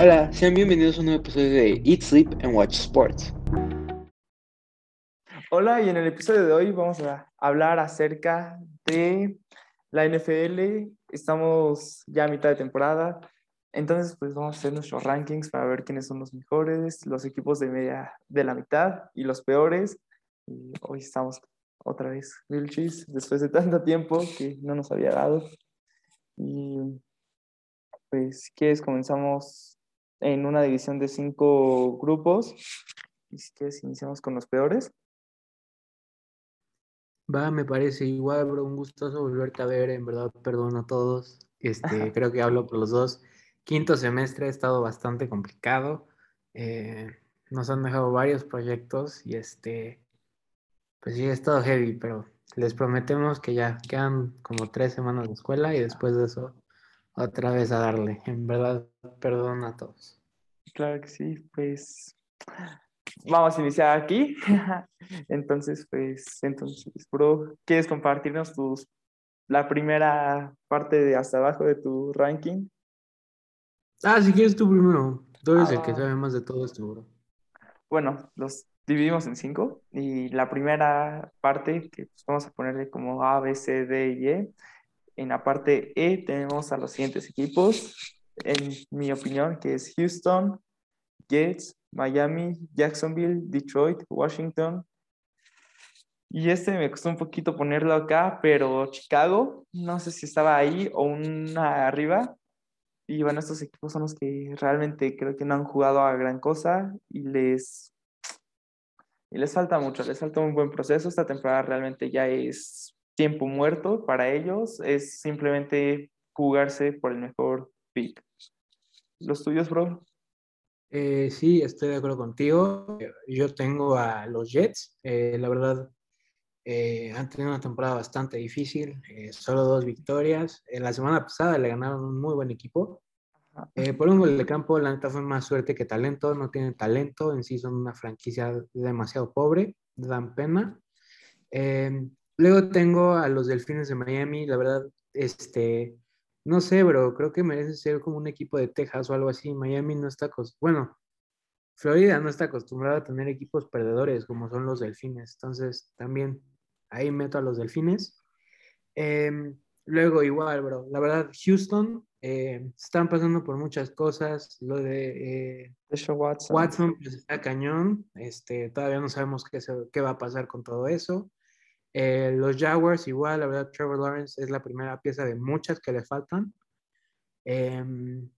Hola, sean bienvenidos a un nuevo episodio de Eat, Sleep and Watch Sports. Hola, y en el episodio de hoy vamos a hablar acerca de la NFL. Estamos ya a mitad de temporada, entonces pues vamos a hacer nuestros rankings para ver quiénes son los mejores, los equipos de media de la mitad y los peores. Hoy estamos otra vez Vilchis, después de tanto tiempo que no nos había dado. Y pues, quieres, comenzamos en una división de cinco grupos. Y si quieres, iniciamos con los peores. Va, me parece igual, bro. Un gustoso volverte a ver. En verdad, perdón a todos. Este, creo que hablo por los dos. Quinto semestre ha estado bastante complicado. Eh, nos han dejado varios proyectos y este, pues sí, ha estado heavy, pero les prometemos que ya quedan como tres semanas de escuela y después de eso otra vez a darle. En verdad, perdón a todos. Claro que sí, pues vamos a iniciar aquí. entonces, pues, entonces, bro, ¿quieres compartirnos tus, la primera parte de hasta abajo de tu ranking? Ah, si quieres tú primero. Tú eres el que ah. sabe más de todo esto, bro. Bueno, los dividimos en cinco y la primera parte, que pues, vamos a ponerle como A, B, C, D y E. En la parte E tenemos a los siguientes equipos, en mi opinión, que es Houston, Jets, Miami, Jacksonville, Detroit, Washington. Y este me costó un poquito ponerlo acá, pero Chicago, no sé si estaba ahí o una arriba. Y bueno, estos equipos son los que realmente creo que no han jugado a gran cosa y les, y les falta mucho, les falta un buen proceso. Esta temporada realmente ya es tiempo muerto para ellos, es simplemente jugarse por el mejor pick. ¿Los tuyos, bro? Eh, sí, estoy de acuerdo contigo. Yo tengo a los Jets. Eh, la verdad, eh, han tenido una temporada bastante difícil. solo dos victorias. En la semana pasada le ganaron un muy buen equipo. por un gol de campo, la neta fue más suerte que talento. No tienen talento. En sí son una franquicia demasiado pobre. Dan pena. Luego tengo a los Delfines de Miami. La verdad, este no sé, bro, creo que merece ser como un equipo de Texas o algo así. Miami no está, bueno, Florida no está acostumbrada a tener equipos perdedores como son los Delfines. Entonces, también ahí meto a los Delfines. Em, luego, igual, bro, la verdad, Houston eh, están pasando por muchas cosas. Lo de eh, Watson, Watson pues, está cañón. Este, todavía no sabemos qué, qué va a pasar con todo eso. Eh, los Jaguars, igual, la verdad, Trevor Lawrence es la primera pieza de muchas que le faltan. Em,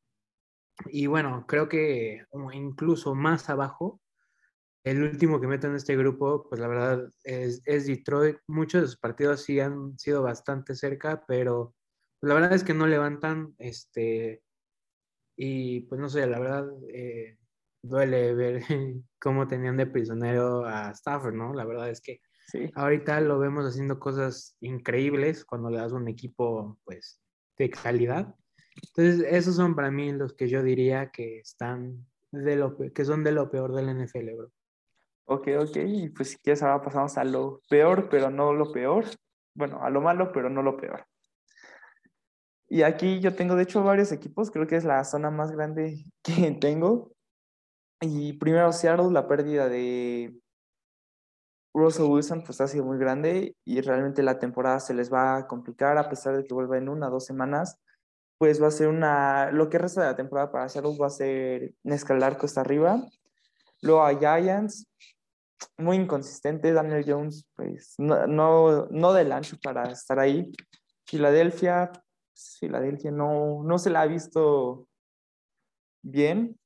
y bueno, creo que incluso más abajo, el último que meto en este grupo, pues la verdad es, Detroit. Muchos de sus partidos sí han sido bastante cerca, pero la verdad es que no levantan. Este, y pues no sé, la verdad eh, duele ver cómo tenían de prisionero a Stafford, ¿no? La verdad es que Ahorita lo vemos haciendo cosas increíbles cuando le das un equipo pues de calidad. Entonces, esos son para mí los que yo diría que están de lo que son de lo peor del NFL, bro. Ok, ok, y pues si quieres ahora pasamos a lo peor, pero no lo peor. Bueno, a lo malo, pero no lo peor. Y aquí yo tengo, de hecho, varios equipos, creo que es la zona más grande que tengo. Y primero Seattle, la pérdida de Russell Wilson pues ha sido muy grande y realmente la temporada se les va a complicar a pesar de que vuelva en una o dos semanas. Pues va a ser una, lo que resta de la temporada para Seattle va a ser escalar costa arriba. Luego a Giants, muy inconsistente. Daniel Jones, pues no, no, no del ancho para estar ahí. Filadelfia, pues, Filadelfia no, no se la ha visto bien.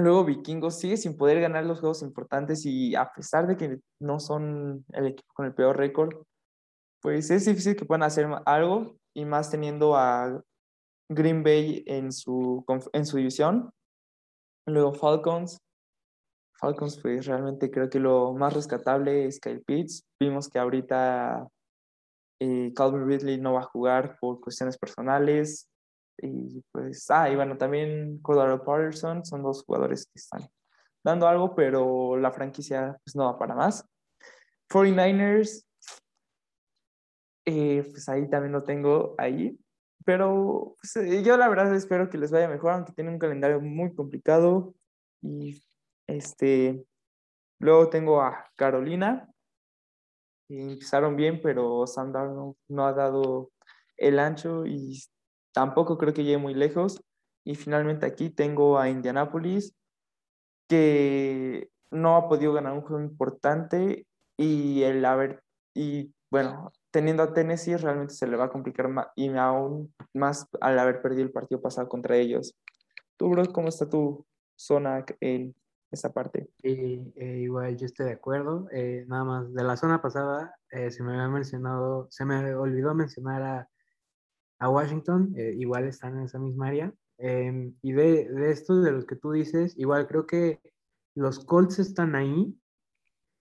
Luego Vikingos sigue sin poder ganar los juegos importantes y a pesar de que no son el equipo con el peor récord, pues es difícil que puedan hacer algo y más teniendo a Green Bay en su, en su división. Luego Falcons. Falcons, pues realmente creo que lo más rescatable es Kyle Pitts. Vimos que ahorita eh, Calvin Ridley no va a jugar por cuestiones personales. Y pues, ah, y bueno, también Cordero Patterson son dos jugadores que están dando algo, pero la franquicia pues no va para más. 49ers, eh, pues ahí también lo tengo ahí. pero pues, eh, yo la verdad espero que les vaya mejor, aunque tienen un calendario muy complicado. Y este, luego tengo a Carolina, empezaron bien, pero Sam Darnold no ha dado el ancho y tampoco creo que llegue muy lejos. Y finalmente aquí tengo a Indianapolis, que no ha podido ganar un juego importante y el haber, y bueno, teniendo a Tennessee realmente se le va a complicar más, y aún más al haber perdido el partido pasado contra ellos. Tú, bro, ¿cómo está tu zona en esa parte? Y, eh, igual yo estoy de acuerdo. Eh, nada más, de la zona pasada eh, se me había mencionado, se me olvidó mencionar a, a Washington, igual están en esa misma área. Em, y de, de estos, de los que tú dices, igual creo que los Colts están ahí.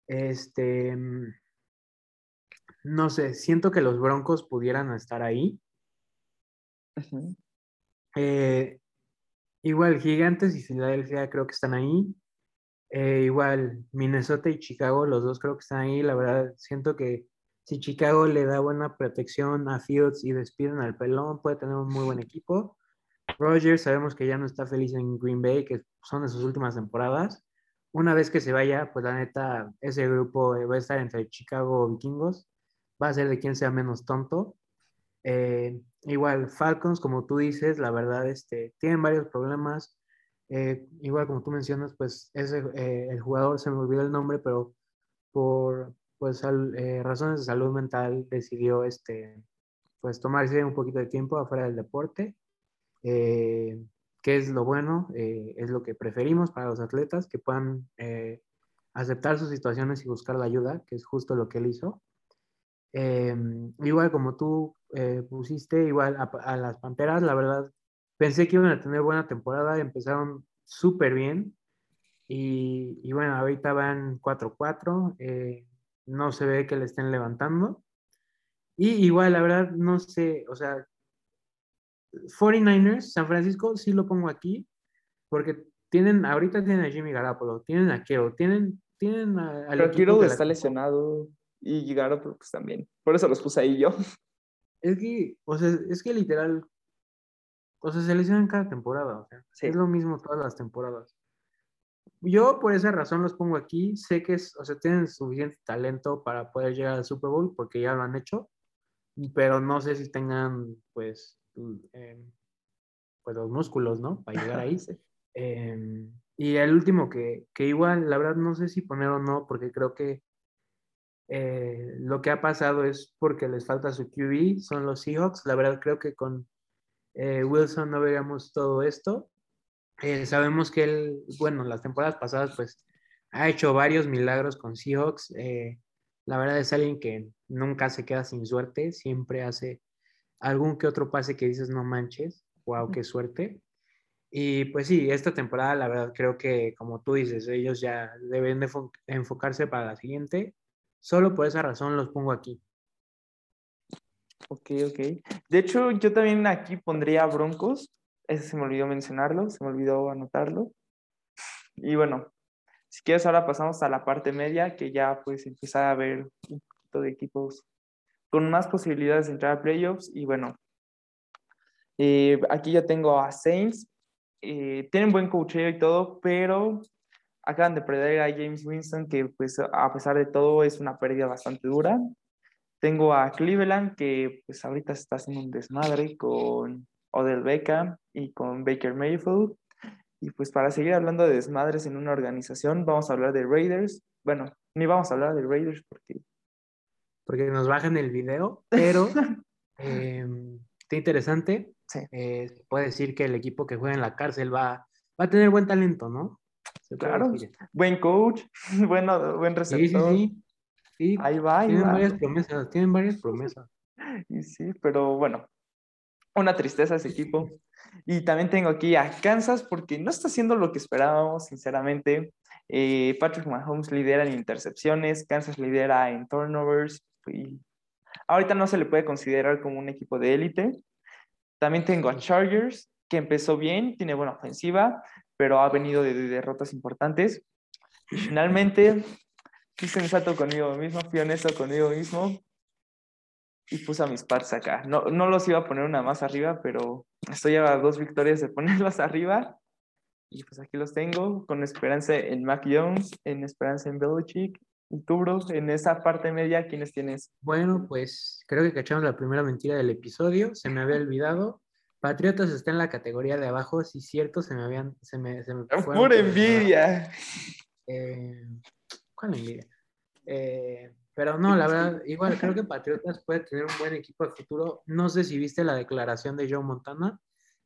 Este, no sé, siento que los Broncos pudieran estar ahí. igual Gigantes y Filadelfia creo que están ahí. Eh, igual, Minnesota y Chicago, los dos creo que están ahí. La verdad, siento que si Chicago le da buena protección a Fields y despiden al pelón, puede tener un muy buen equipo. Rogers, sabemos que ya no está feliz en Green Bay, que son de sus últimas temporadas. Una vez que se vaya, pues la neta, ese grupo va a estar entre Chicago Vikingos. Va a ser de quien sea menos tonto. Eh, igual, Falcons, como tú dices, la verdad, este, tienen varios problemas. Eh, igual como tú mencionas, pues ese, eh, el jugador, se me olvidó el nombre, pero por pues, eh, razones de salud mental decidió este, pues, tomarse un poquito de tiempo afuera del deporte, que es lo bueno, es lo que preferimos para los atletas, que puedan aceptar sus situaciones y buscar la ayuda, que es justo lo que él hizo. igual como tú pusiste, igual a las Panteras, la verdad, Pensé que iban a tener buena temporada, empezaron súper bien y, bueno, ahorita van 4-4, eh, no se ve que le estén levantando. Y igual, la verdad, no sé, o sea, 49ers, San Francisco, sí lo pongo aquí, porque tienen, ahorita tienen a Jimmy Garapolo, tienen a Kiro, tienen, tienen a... Pero Kiro está lesionado y Garoppolo pues también, por eso los puse ahí yo. Es que, o sea, es que literal, o sea, se lesionan cada temporada, o sea, es lo mismo todas las temporadas. Yo por esa razón los pongo aquí, sé que es, o sea, tienen suficiente talento para poder llegar al Super Bowl porque ya lo han hecho, pero no sé si tengan pues, em, pues los músculos, ¿no? Para llegar ahí. Em, y el último que, que, igual, la verdad no sé si poner o no, porque creo que eh, lo que ha pasado es porque les falta su QB, son los Seahawks. La verdad creo que con eh, Wilson no veríamos todo esto. Sabemos que él, bueno, las temporadas pasadas, pues ha hecho varios milagros con Seahawks. Eh, la verdad es alguien que nunca se queda sin suerte, siempre hace algún que otro pase que dices, no manches, wow, qué suerte. Y pues sí, esta temporada, la verdad, creo que, como tú dices, ellos ya deben de enfocarse para la siguiente. Solo por esa razón los pongo aquí. Ok, ok. De hecho, yo también aquí pondría Broncos. Ese se me olvidó mencionarlo, se me olvidó anotarlo. Y bueno, si quieres, ahora pasamos a la parte media, que ya pues empezar a ver un poquito de equipos con más posibilidades de entrar a playoffs. Y bueno, eh, aquí ya tengo a Saints. Eh, tienen buen coacheo y todo, pero acaban de perder a James Winston, que pues a pesar de todo es una pérdida bastante dura. Tengo a Cleveland, que pues ahorita está haciendo un desmadre con Odell Beckham y con Baker Mayfield. Y pues para seguir hablando de desmadres en una organización, vamos a hablar de Raiders. Bueno, ni vamos a hablar de Raiders porque... Porque nos bajan el video, pero eh, está interesante. Sí. Eh, puede decir que el equipo que juega en la cárcel va, va a tener buen talento, ¿no? claro, buen coach, bueno, buen receptor. Sí, sí, sí. Sí, ahí va. tienen varias promesas, tienen varias promesas. Y sí, pero bueno, una tristeza ese equipo. Y también tengo aquí a Kansas porque no está haciendo lo que esperábamos, sinceramente. Eh, Patrick Mahomes lidera en intercepciones, Kansas lidera en turnovers. Y ahorita no se le puede considerar como un equipo de élite. También tengo a Chargers, que empezó bien, tiene buena ofensiva, pero ha venido de derrotas importantes. Y finalmente, fui sensato conmigo mismo, fui honesto conmigo mismo. Y puse a mis Pats acá. No, no los iba a poner una más arriba, pero estoy a dos victorias de ponerlos arriba. Y pues aquí los tengo, con esperanza en Mac Jones, en esperanza en Belichick. ¿Y tú, bro, en esa parte media, quiénes tienes? Bueno, pues creo que cachamos la primera mentira del episodio. Se me había olvidado. Patriotas está en la categoría de abajo, sí, cierto, se me habían. Se me, se me fueron ¡Pura envidia! Eh, ¿Cuál envidia? Eh, pero no, la verdad, igual creo que Patriotas puede tener un buen equipo de futuro. No sé si viste la declaración de Joe Montana.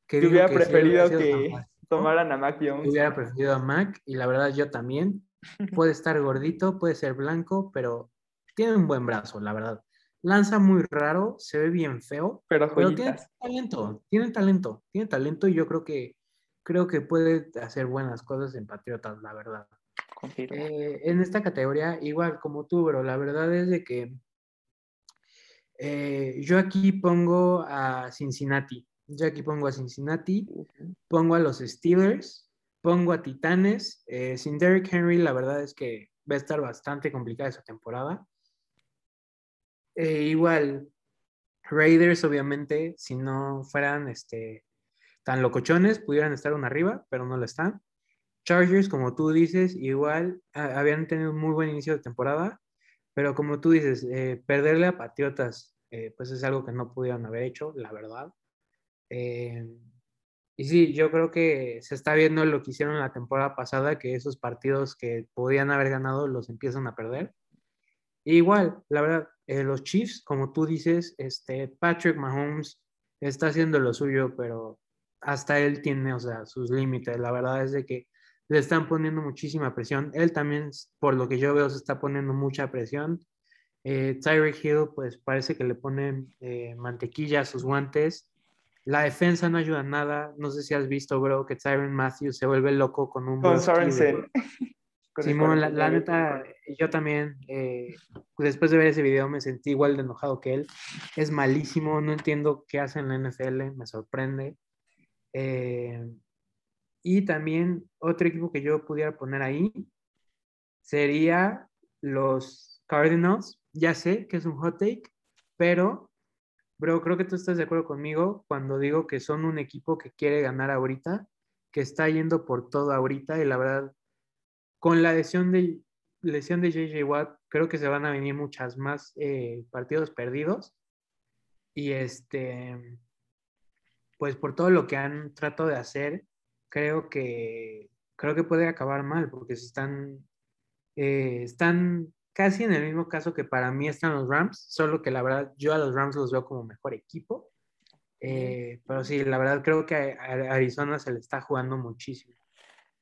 Que Yo hubiera que preferido que tomaran a Mac Jones. Hubiera preferido a Mac y la verdad yo también. Puede estar gordito, puede ser blanco, pero tiene un buen brazo, la verdad. Lanza muy raro, se ve bien feo, Pero pero tiene talento, tiene talento, tiene talento y yo creo que creo que puede hacer buenas cosas en Patriotas, la verdad. Confirmo. Eh, en esta categoría, igual como tú, bro, la verdad es de que eh, yo aquí pongo a Cincinnati. Yo aquí pongo a Cincinnati, pongo a los Steelers, pongo a Titanes. eh, sin Derrick Henry, la verdad es que va a estar bastante complicada esa temporada. Igual, Raiders, obviamente, si no fueran este, tan locochones, pudieran estar una arriba, pero no lo están. Chargers, como tú dices, igual a- habían tenido un muy buen inicio de temporada, pero como tú dices, eh, perderle a Patriotas, eh, pues es algo que no pudieron haber hecho, la verdad. Eh, y sí, yo creo que se está viendo lo que hicieron la temporada pasada, que esos partidos que podían haber ganado los empiezan a perder. E igual, la verdad, eh, los Chiefs, como tú dices, este, Patrick Mahomes está haciendo lo suyo, pero hasta él tiene, o sea, sus límites. La verdad es de que le están poniendo muchísima presión. Él también, por lo que yo veo, se está poniendo mucha presión. Eh, Tyreek Hill, pues parece que le ponen eh, mantequilla a sus guantes. La defensa no ayuda nada. No sé si has visto, bro, que Tyron Matthews se vuelve loco con un Con Sorensen. Simón, la, la 49. neta, yo también, eh, después de ver ese video, me sentí igual de enojado que él. Es malísimo, no entiendo qué hace en la NFL, me sorprende. Eh, y también otro equipo que yo pudiera poner ahí sería los Cardinals. Ya sé que es un hot take, pero, bro, creo que tú estás de acuerdo conmigo cuando digo que son un equipo que quiere ganar ahorita, que está yendo por todo ahorita y la verdad con la lesión de, lesión de JJ Watt, creo que se van a venir muchas más eh, partidos perdidos. Y este, pues por todo lo que han tratado de hacer, creo que, creo que puede acabar mal, porque están, eh, están casi en el mismo caso que para mí están los Rams, solo que la verdad yo a los Rams los veo como mejor equipo. Eh, pero sí, la verdad creo que a Arizona se le está jugando muchísimo.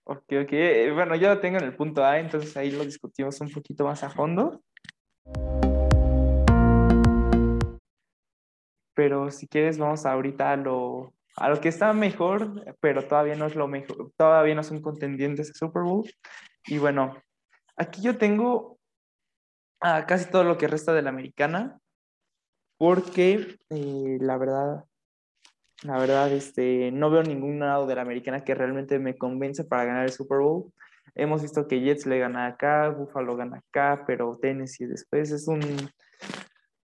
Ok, ok. Eh, Bueno, yo lo tengo en el punto A, entonces ahí lo discutimos un poquito más a fondo. Pero si quieres, vamos ahorita a lo, a lo que está mejor, pero todavía no es lo mejor, todavía no son contendientes a Super Bowl. Y bueno, aquí yo tengo a casi todo lo que resta de la americana, porque eh, la verdad, la verdad, este, no veo ningún lado de la americana que realmente me convence para ganar el Super Bowl. Hemos visto que Jets le gana acá, Buffalo gana acá, pero Tennessee después es un...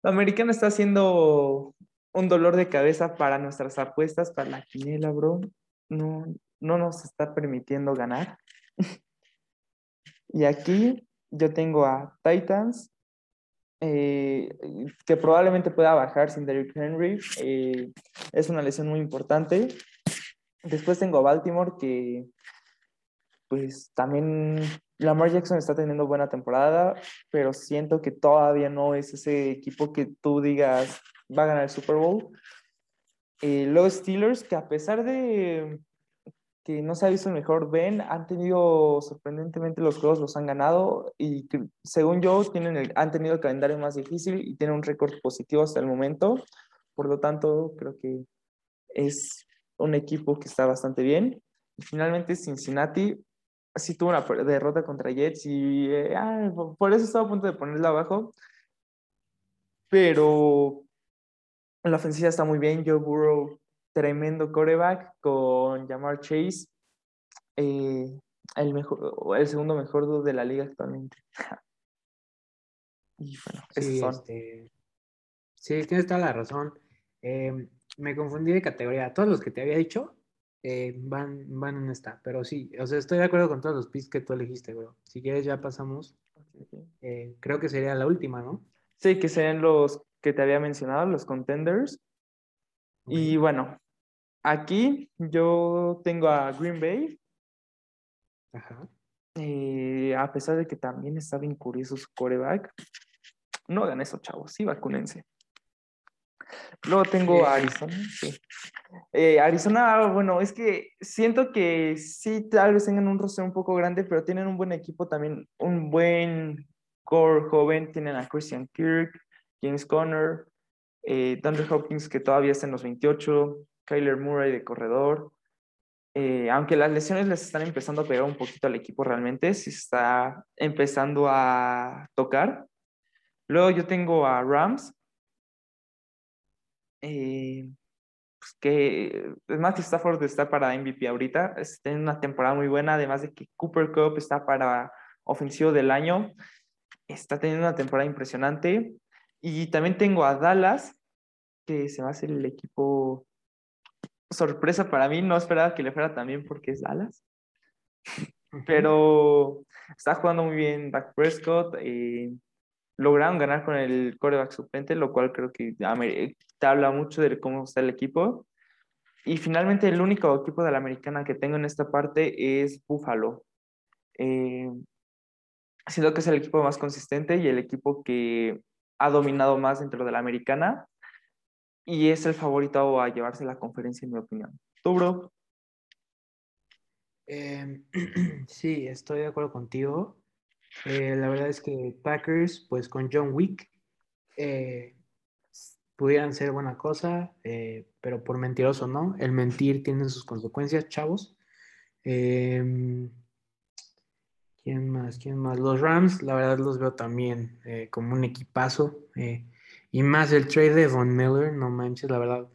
La americana está haciendo un dolor de cabeza para nuestras apuestas, para la quinela, bro. No, no nos está permitiendo ganar. y aquí yo tengo a Titans, eh, que probablemente pueda bajar sin Derrick Henry. eh, es una lesión muy importante. Después tengo a Baltimore, que pues también Lamar Jackson está teniendo buena temporada, pero siento que todavía no es ese equipo que tú digas va a ganar el Super Bowl. Eh, los Steelers, que a pesar de que no se ha visto el mejor Ben, han tenido sorprendentemente los juegos, los han ganado y según yo tienen el- han tenido el calendario más difícil y tienen un récord positivo hasta el momento. Por lo tanto, creo que es un equipo que está bastante bien. Y finalmente Cincinnati sí tuvo una derrota contra Jets y eh, ah, por eso estaba a punto de ponerla abajo. Pero la ofensiva está muy bien. Joe Burrow, tremendo coreback con Jamar Chase, eh, el, mejor, el segundo mejor de la liga actualmente. y bueno, Sí, son. este, Sí, tienes toda la razón. Eh, me confundí de categoría. Todos los que te había dicho eh, van, van en esta, pero sí, o sea, estoy de acuerdo con todos los picks que tú elegiste, bro. Si quieres, ya pasamos. Eh, creo que sería la última, ¿no? Sí, que serían los que te había mencionado, los contenders. Y bueno, aquí yo tengo a Green Bay. Ajá. Eh, a pesar de que también está bien curioso su coreback. No hagan eso, chavos. Sí, vacúnense. Luego tengo a Arizona. Sí. Eh, Arizona, bueno, es que siento que sí, tal vez tengan un roster un poco grande, pero tienen un buen equipo también, un buen core joven. Tienen a Christian Kirk, James Conner, eh, Hopkins, que todavía está en los 28, Kyler Murray de corredor. Eh, aunque las lesiones les están empezando a pegar un poquito al equipo realmente, sí está empezando a tocar. Luego yo tengo a Rams, eh, pues que Matthew Stafford está para MVP ahorita, está en una temporada muy buena, además de que Cooper Cup está para ofensivo del año, está teniendo una temporada impresionante. Y también tengo a Dallas, que se va a hacer el equipo sorpresa para mí, no esperaba que le fuera también porque es Dallas. Pero está jugando muy bien Dak Prescott. Eh, lograron ganar con el coreback suplente, lo cual creo que te habla mucho de cómo está el equipo. Y finalmente el único equipo de la americana que tengo en esta parte es Buffalo. Eh, siento que es el equipo más consistente y el equipo que ha dominado más dentro de la americana y es el favorito a llevarse la conferencia, en mi opinión. ¿Tú, bro? Em, sí, estoy de acuerdo contigo. Eh, la verdad es que Packers, pues con John Wick, eh, pudieran ser buena cosa, eh, pero por mentiroso, ¿no? El mentir tiene sus consecuencias, chavos. ¿Quién más? ¿Quién más? Los Rams, la verdad los veo también como un equipazo. y más el trade de Von Miller, no manches, la verdad.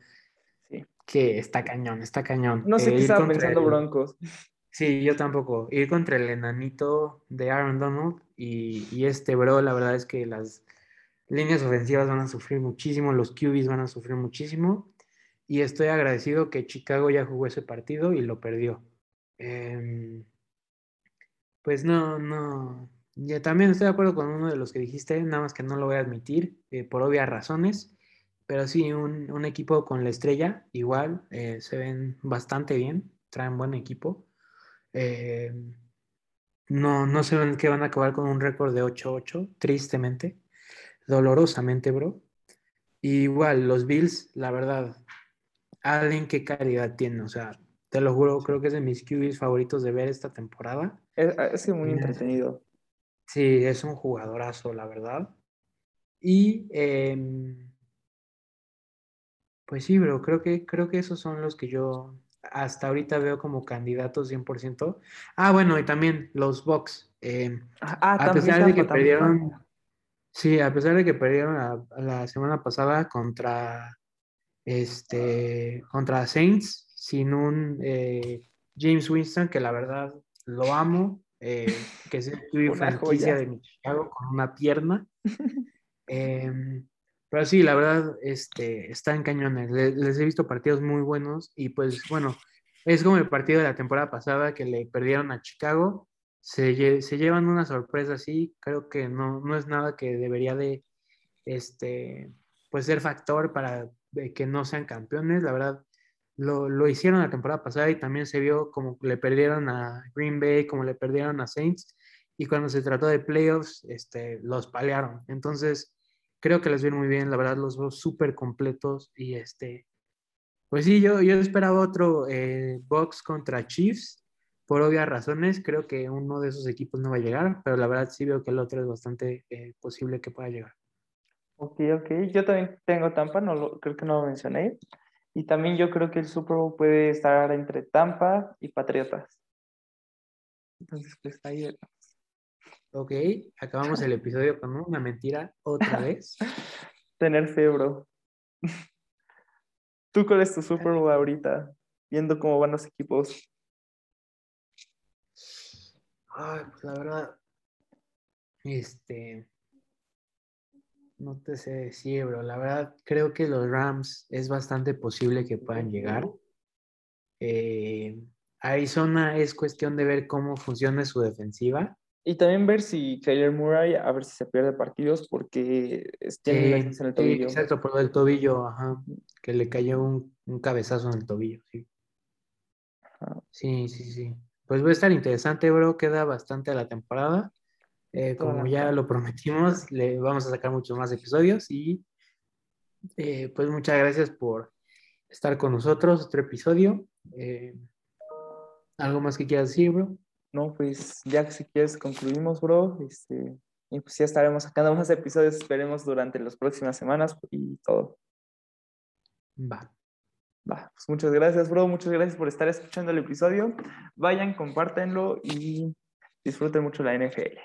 Sí. Que está cañón, está cañón. No sé qué estaba pensando Broncos. Sí, yo tampoco. Ir contra el enanito de Aaron Donald y, este bro, la verdad es que las líneas ofensivas van a sufrir muchísimo, los QBs van a sufrir muchísimo. Y estoy agradecido que Chicago ya jugó ese partido y lo perdió. Em, pues no, no. Ya también estoy de acuerdo con uno de los que dijiste, nada más que no lo voy a admitir, eh, por obvias razones. Pero sí, un, equipo con la estrella, igual, eh, se ven bastante bien, traen buen equipo. Eh, no, no sé que van a acabar con un récord de 8-8, tristemente, dolorosamente, bro. igual, los Bills, la verdad, Allen, qué calidad tiene, o sea, te lo juro, creo que es de mis QBs favoritos de ver esta temporada. Es, es muy entretenido. Sí, es un jugadorazo, la verdad. Y em, pues sí, bro, creo que, creo que esos son los que yo hasta ahorita veo como candidatos 100%. Ah, bueno, y también los Bucks. Eh, ah, a pesar de que perdieron, sí, a pesar de que perdieron la, semana pasada contra este contra Saints sin un eh, James Winston que la verdad lo amo, eh, que es el franquicia de Chicago con una pierna. Em, pero sí, la verdad, este, están cañones. Les, he visto partidos muy buenos y pues bueno, es como el partido de la temporada pasada que le perdieron a Chicago. Se, llevan una sorpresa así. Creo que no, no es nada que debería de este, pues ser factor para que no sean campeones. La verdad, lo, lo, hicieron la temporada pasada y también se vio como le perdieron a Green Bay, como le perdieron a Saints. Y cuando se trató de playoffs, este, los palearon. Entonces, creo que les viene muy bien, la verdad los veo súper completos y este, pues sí, yo, yo esperaba otro eh, box contra Chiefs, por obvias razones, creo que uno de esos equipos no va a llegar, pero la verdad sí veo que el otro es bastante eh, posible que pueda llegar. Ok, ok, yo también tengo Tampa, no lo, creo que no lo mencioné, y también yo creo que el Super Bowl puede estar entre Tampa y Patriotas. Entonces, pues ahí Ok, acabamos el episodio con una mentira otra vez. Tener fe, bro. ¿Tú cuál es tu Super Bowl ahorita? Viendo cómo van los equipos. Ay, pues la verdad, este, No te sé decir, bro. La verdad, creo que los Rams es bastante posible que puedan llegar. Eh, Arizona es cuestión de ver cómo funciona su defensiva. Y también ver si Kyler Murray, a ver si se pierde partidos porque tiene en el tobillo. exacto, por el tobillo, ajá, que le cayó un, un cabezazo en el tobillo, sí. Sí, sí, sí. Pues va a estar interesante, bro. Queda bastante a la temporada. Eh, como ya lo prometimos, le vamos a sacar muchos más episodios y eh, pues muchas gracias por estar con nosotros, otro episodio. Eh, ¿Algo más que quieras decir, bro? No, pues ya que si quieres concluimos, bro. Este, y pues ya estaremos sacando más episodios, esperemos durante las próximas semanas y todo. Va. Va, pues muchas gracias, bro. Muchas gracias por estar escuchando el episodio. Vayan, compártenlo y disfruten mucho la NFL.